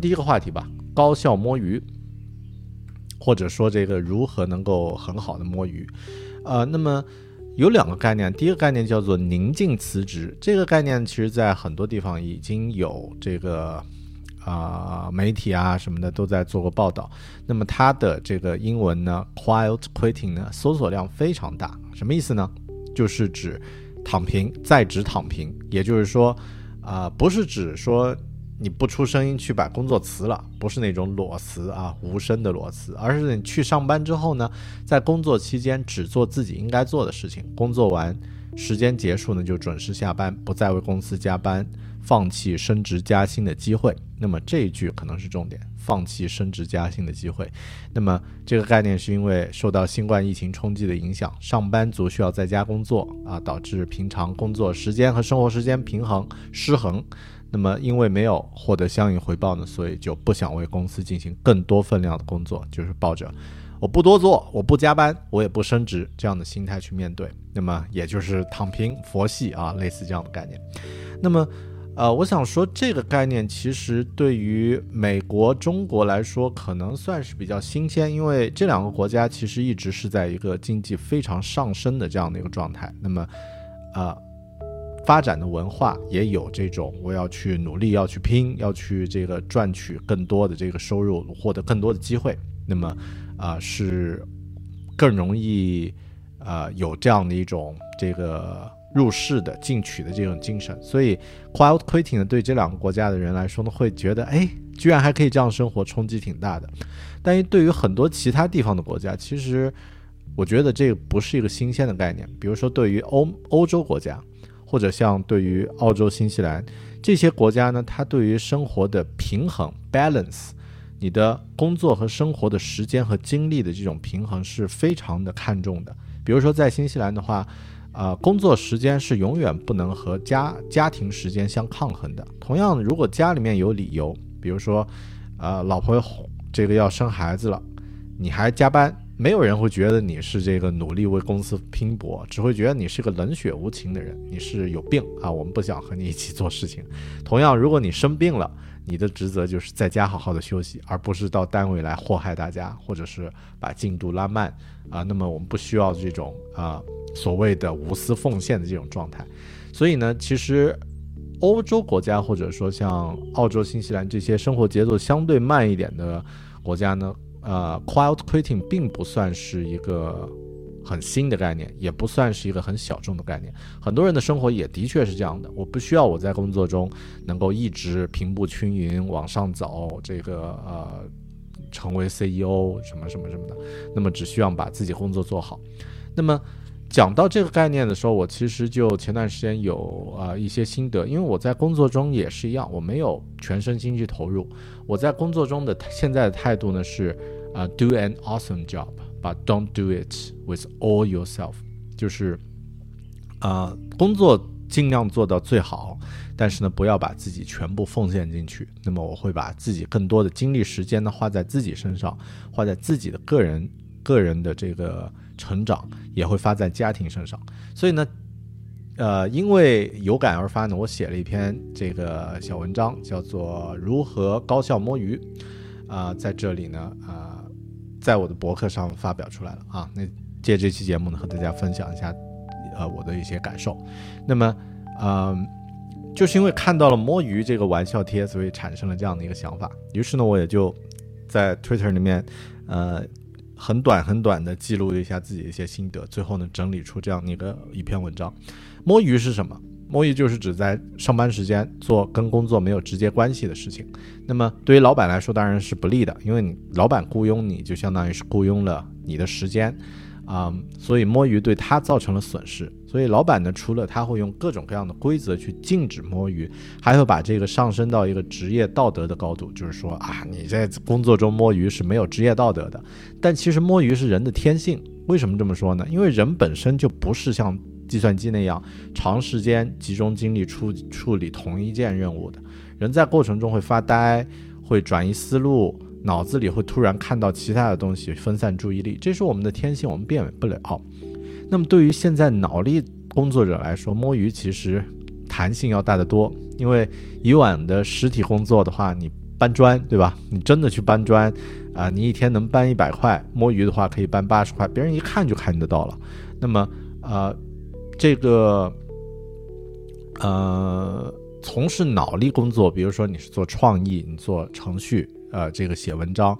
第一个话题吧，高效摸鱼，或者说这个如何能够很好的摸鱼。呃，那么有两个概念，第一个概念叫做宁静辞职，这个概念其实在很多地方已经有这个。啊，媒体啊什么的都在做过报道。那么它的这个英文呢，quiet quitting 呢，搜索量非常大。什么意思呢？就是指躺平，在职躺平。也就是说，啊，不是指说你不出声音去把工作辞了，不是那种裸辞啊，无声的裸辞，而是你去上班之后呢，在工作期间只做自己应该做的事情，工作完时间结束呢就准时下班，不再为公司加班。放弃升职加薪的机会，那么这一句可能是重点。放弃升职加薪的机会，那么这个概念是因为受到新冠疫情冲击的影响，上班族需要在家工作啊，导致平常工作时间和生活时间平衡失衡。那么因为没有获得相应回报呢，所以就不想为公司进行更多分量的工作，就是抱着我不多做，我不加班，我也不升职这样的心态去面对。那么也就是躺平佛系啊，类似这样的概念。那么。呃，我想说这个概念其实对于美国、中国来说，可能算是比较新鲜，因为这两个国家其实一直是在一个经济非常上升的这样的一个状态。那么，呃，发展的文化也有这种我要去努力、要去拼、要去这个赚取更多的这个收入、获得更多的机会。那么，啊，是更容易，呃，有这样的一种这个。入世的进取的这种精神，所以 quiet quitting，对这两个国家的人来说呢，会觉得，哎，居然还可以这样生活，冲击挺大的。但是对于很多其他地方的国家，其实我觉得这个不是一个新鲜的概念。比如说，对于欧欧洲国家，或者像对于澳洲、新西兰这些国家呢，它对于生活的平衡 balance，你的工作和生活的时间和精力的这种平衡是非常的看重的。比如说在新西兰的话。呃，工作时间是永远不能和家家庭时间相抗衡的。同样，如果家里面有理由，比如说，呃，老婆要这个要生孩子了，你还加班，没有人会觉得你是这个努力为公司拼搏，只会觉得你是个冷血无情的人，你是有病啊！我们不想和你一起做事情。同样，如果你生病了，你的职责就是在家好好的休息，而不是到单位来祸害大家，或者是把进度拉慢啊。那么我们不需要这种啊。所谓的无私奉献的这种状态，所以呢，其实欧洲国家或者说像澳洲、新西兰这些生活节奏相对慢一点的国家呢，呃，quiet quitting 并不算是一个很新的概念，也不算是一个很小众的概念。很多人的生活也的确是这样的，我不需要我在工作中能够一直平步青云往上走，这个呃，成为 CEO 什么什么什么的，那么只需要把自己工作做好，那么。讲到这个概念的时候，我其实就前段时间有啊一些心得，因为我在工作中也是一样，我没有全身心去投入。我在工作中的现在的态度呢是，啊，do an awesome job，but don't do it with all yourself，就是啊，工作尽量做到最好，但是呢，不要把自己全部奉献进去。那么我会把自己更多的精力时间呢花在自己身上，花在自己的个人个人的这个。成长也会发在家庭身上，所以呢，呃，因为有感而发呢，我写了一篇这个小文章，叫做《如何高效摸鱼》，啊，在这里呢，啊，在我的博客上发表出来了啊。那借这期节目呢，和大家分享一下，呃，我的一些感受。那么，嗯，就是因为看到了摸鱼这个玩笑贴，所以产生了这样的一个想法。于是呢，我也就在 Twitter 里面，呃。很短很短的记录了一下自己的一些心得，最后呢整理出这样一个一篇文章。摸鱼是什么？摸鱼就是指在上班时间做跟工作没有直接关系的事情。那么对于老板来说当然是不利的，因为你老板雇佣你就相当于是雇佣了你的时间。啊，所以摸鱼对他造成了损失。所以老板呢，除了他会用各种各样的规则去禁止摸鱼，还会把这个上升到一个职业道德的高度，就是说啊，你在工作中摸鱼是没有职业道德的。但其实摸鱼是人的天性。为什么这么说呢？因为人本身就不是像计算机那样长时间集中精力处处理同一件任务的。人在过程中会发呆，会转移思路。脑子里会突然看到其他的东西，分散注意力，这是我们的天性，我们变不了。那么对于现在脑力工作者来说，摸鱼其实弹性要大得多，因为以往的实体工作的话，你搬砖，对吧？你真的去搬砖啊，你一天能搬一百块，摸鱼的话可以搬八十块，别人一看就看得到了。那么，呃，这个，呃，从事脑力工作，比如说你是做创意，你做程序，呃，这个写文章。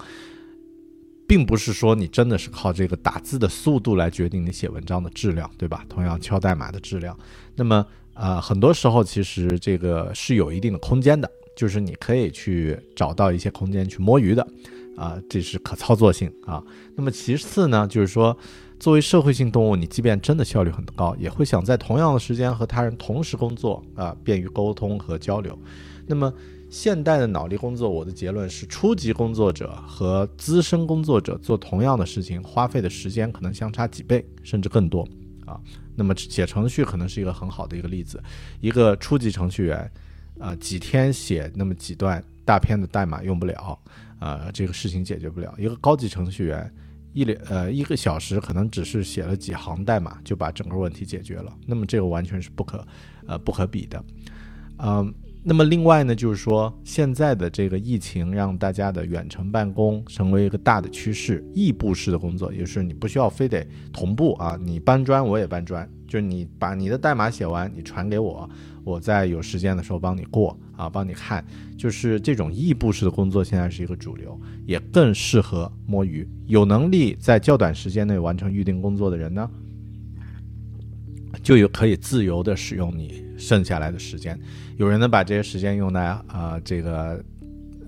并不是说你真的是靠这个打字的速度来决定你写文章的质量，对吧？同样敲代码的质量，那么呃，很多时候其实这个是有一定的空间的，就是你可以去找到一些空间去摸鱼的，啊，这是可操作性啊。那么其次呢，就是说作为社会性动物，你即便真的效率很高，也会想在同样的时间和他人同时工作啊，便于沟通和交流。那么。现代的脑力工作，我的结论是，初级工作者和资深工作者做同样的事情，花费的时间可能相差几倍，甚至更多啊。那么写程序可能是一个很好的一个例子，一个初级程序员，啊，几天写那么几段大片的代码用不了，呃，这个事情解决不了。一个高级程序员，一两呃一个小时可能只是写了几行代码就把整个问题解决了，那么这个完全是不可呃不可比的，嗯。那么另外呢，就是说现在的这个疫情让大家的远程办公成为一个大的趋势，异步式的工作，也就是你不需要非得同步啊，你搬砖我也搬砖，就是你把你的代码写完，你传给我，我在有时间的时候帮你过啊，帮你看，就是这种异步式的工作现在是一个主流，也更适合摸鱼。有能力在较短时间内完成预定工作的人呢，就有可以自由的使用你剩下来的时间。有人呢把这些时间用来啊这个，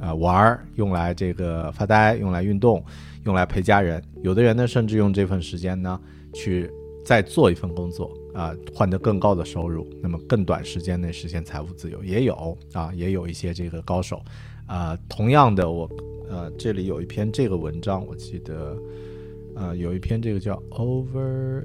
呃玩儿，用来这个发呆，用来运动，用来陪家人。有的人呢甚至用这份时间呢去再做一份工作啊，换得更高的收入，那么更短时间内实现财富自由也有啊，也有一些这个高手啊。同样的，我呃这里有一篇这个文章，我记得呃有一篇这个叫 Over。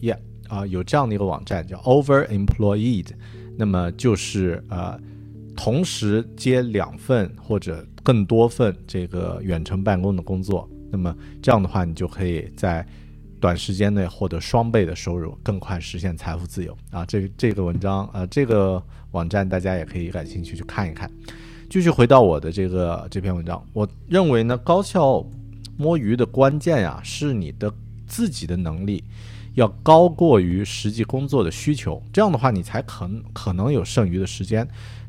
业啊、有这样的一个网站叫 Overemployed。那么就是呃，同时接两份或者更多份这个远程办公的工作，那么这样的话，你就可以在短时间内获得双倍的收入，更快实现财富自由啊！这这个文章呃，这个网站大家也可以感兴趣去看一看。继续回到我的这个这篇文章，我认为呢，高效摸鱼的关键呀，是你的自己的能力。要高过于实际工作的需求，这样的话你才可可能有剩余的时间。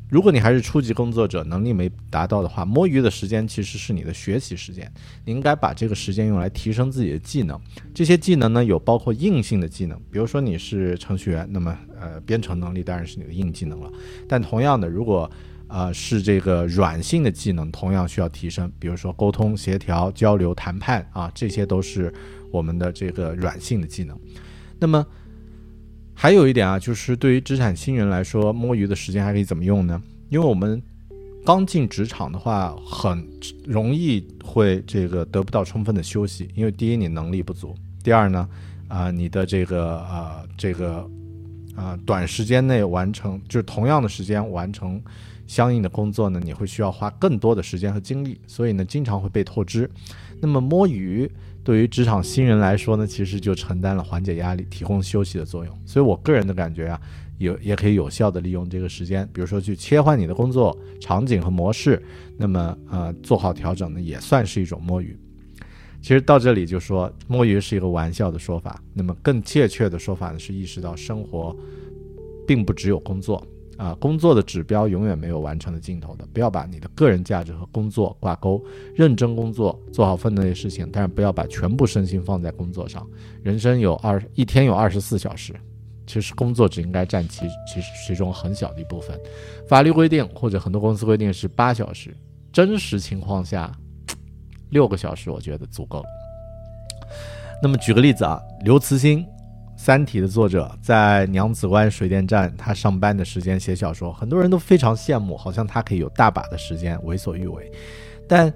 如果你还是初级工作者，能力没达到的话，摸鱼的时间其实是你的学习时间。你应该把这个时间用来提升自己的技能。这些技能呢，有包括硬性的技能，比如说你是程序员，那么呃编程能力当然是你的硬技能了。但同样的，如果呃是这个软性的技能，同样需要提升，比如说沟通、协调、交流、谈判啊，这些都是。我们的这个软性的技能，那么还有一点啊，就是对于职场新人来说，摸鱼的时间还可以怎么用呢？因为我们刚进职场的话，很容易会这个得不到充分的休息，因为第一你能力不足，第二呢，啊你的这个啊这个啊短时间内完成，就是同样的时间完成相应的工作呢，你会需要花更多的时间和精力，所以呢经常会被透支。那么摸鱼。对于职场新人来说呢，其实就承担了缓解压力、提供休息的作用。所以我个人的感觉啊，有也可以有效的利用这个时间，比如说去切换你的工作场景和模式。那么呃，做好调整呢，也算是一种摸鱼。其实到这里就说摸鱼是一个玩笑的说法，那么更确切的说法呢，是意识到生活并不只有工作。啊，工作的指标永远没有完成的尽头的，不要把你的个人价值和工作挂钩，认真工作，做好分内的事情，但是不要把全部身心放在工作上。人生有二一天有二十四小时，其实工作只应该占其其其中很小的一部分。法律规定或者很多公司规定是八小时，真实情况下六个小时我觉得足够。那么举个例子啊，刘慈欣。三体》的作者在娘子关水电站他上班的时间写小说，很多人都非常羡慕，好像他可以有大把的时间为所欲为。但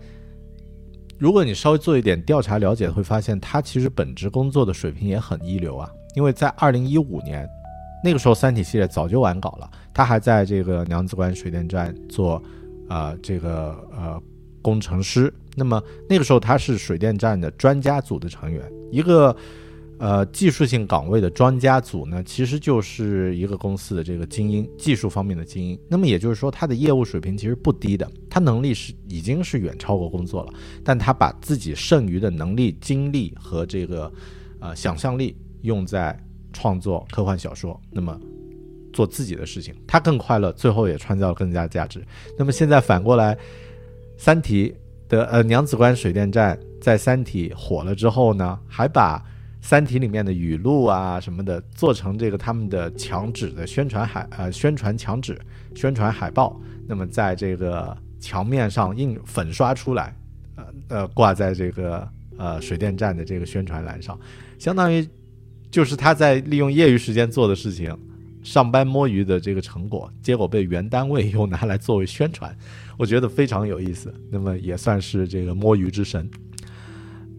如果你稍微做一点调查了解，会发现他其实本职工作的水平也很一流啊。因为在二零一五年那个时候，《三体》系列早就完稿了，他还在这个娘子关水电站做啊这个呃工程师。那么那个时候他是水电站的专家组的成员，一个呃技术性岗位的专家组呢，其实就是一个公司的这个精英，技术方面的精英。那么也就是说，他的业务水平其实不低的，他能力是已经是远超过工作了，但他把自己剩余的能力、精力和这个呃想象力用在创作科幻小说，那么做自己的事情，他更快乐，最后也创造了更加价值。那么现在反过来，《三体》。的呃，娘子关水电站在《三体》火了之后呢，还把《三体》里面的语录啊什么的做成这个他们的墙纸的宣传海呃宣传墙纸、宣传海报，那么在这个墙面上印粉刷出来，呃呃挂在这个呃水电站的这个宣传栏上，相当于就是他在利用业余时间做的事情，上班摸鱼的这个成果，结果被原单位又拿来作为宣传。我觉得非常有意思，那么也算是这个摸鱼之神。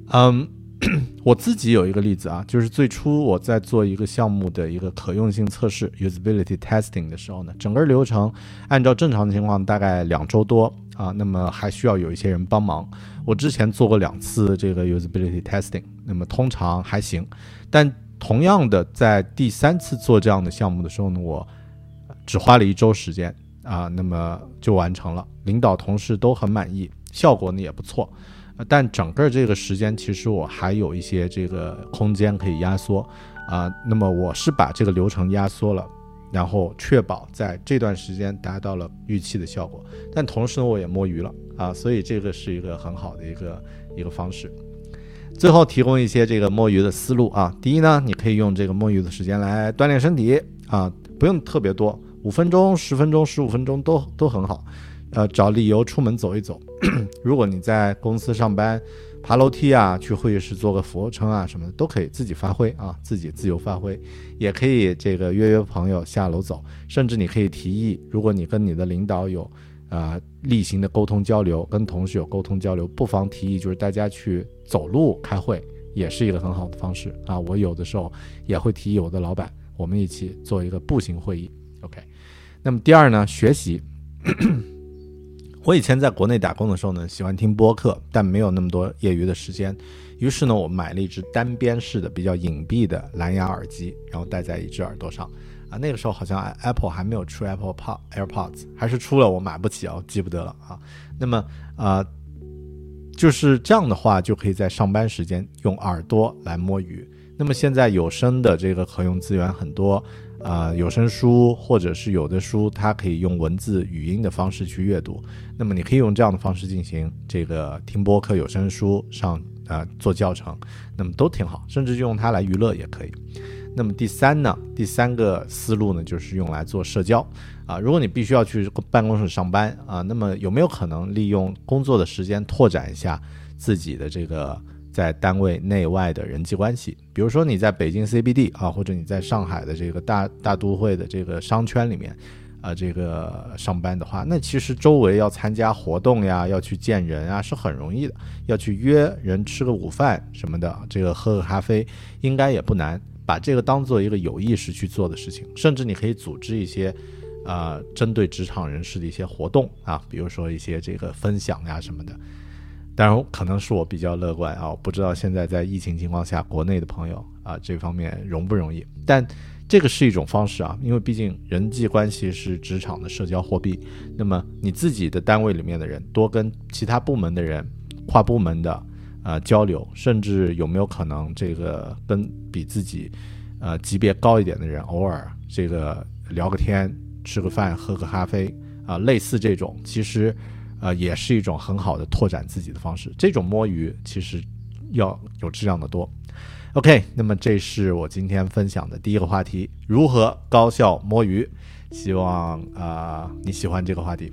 嗯，我自己有一个例子啊，就是最初我在做一个项目的一个可用性测试 （usability testing） 的时候呢，整个流程按照正常情况大概两周多啊，那么还需要有一些人帮忙。我之前做过两次这个 usability testing，那么通常还行，但同样的在第三次做这样的项目的时候呢，我只花了一周时间。啊，那么就完成了，领导同事都很满意，效果呢也不错，但整个这个时间其实我还有一些这个空间可以压缩，啊，那么我是把这个流程压缩了，然后确保在这段时间达到了预期的效果，但同时呢我也摸鱼了啊，所以这个是一个很好的一个一个方式。最后提供一些这个摸鱼的思路啊，第一呢，你可以用这个摸鱼的时间来锻炼身体啊，不用特别多。五分钟、十分钟、十五分钟都都很好，呃，找理由出门走一走。如果你在公司上班，爬楼梯啊，去会议室做个俯卧撑啊，什么的都可以自己发挥啊，自己自由发挥。也可以这个约约朋友下楼走，甚至你可以提议，如果你跟你的领导有啊例行的沟通交流，跟同事有沟通交流，不妨提议就是大家去走路开会，也是一个很好的方式啊。我有的时候也会提议我的老板，我们一起做一个步行会议。OK。那么第二呢，学习。我以前在国内打工的时候呢，喜欢听播客，但没有那么多业余的时间。于是呢，我买了一只单边式的、比较隐蔽的蓝牙耳机，然后戴在一只耳朵上。啊，那个时候好像 Apple 还没有出 Apple Pod AirPods，还是出了，我买不起啊，记不得了啊。那么啊，就是这样的话，就可以在上班时间用耳朵来摸鱼。那么现在有声的这个可用资源很多。啊，有声书或者是有的书，它可以用文字、语音的方式去阅读。那么你可以用这样的方式进行这个听播客、有声书上啊做教程，那么都挺好，甚至用它来娱乐也可以。那么第三呢，第三个思路呢，就是用来做社交啊。如果你必须要去办公室上班啊，那么有没有可能利用工作的时间拓展一下自己的这个？在单位内外的人际关系，比如说你在北京 CBD 啊，或者你在上海的这个大大都会的这个商圈里面，啊，这个上班的话，那其实周围要参加活动呀，要去见人啊，是很容易的。要去约人吃个午饭什么的，这个喝个咖啡，应该也不难。把这个当做一个有意识去做的事情，甚至你可以组织一些，呃，针对职场人士的一些活动啊，比如说一些这个分享呀什么的。当然，可能是我比较乐观啊，我不知道现在在疫情情况下，国内的朋友啊，这方面容不容易？但这个是一种方式啊，因为毕竟人际关系是职场的社交货币。那么你自己的单位里面的人多跟其他部门的人、跨部门的呃交流，甚至有没有可能这个跟比自己呃级别高一点的人偶尔这个聊个天、吃个饭、喝个咖啡啊，类似这种，其实。呃，也是一种很好的拓展自己的方式。这种摸鱼其实要有质量的多。OK，那么这是我今天分享的第一个话题：如何高效摸鱼。希望啊你喜欢这个话题。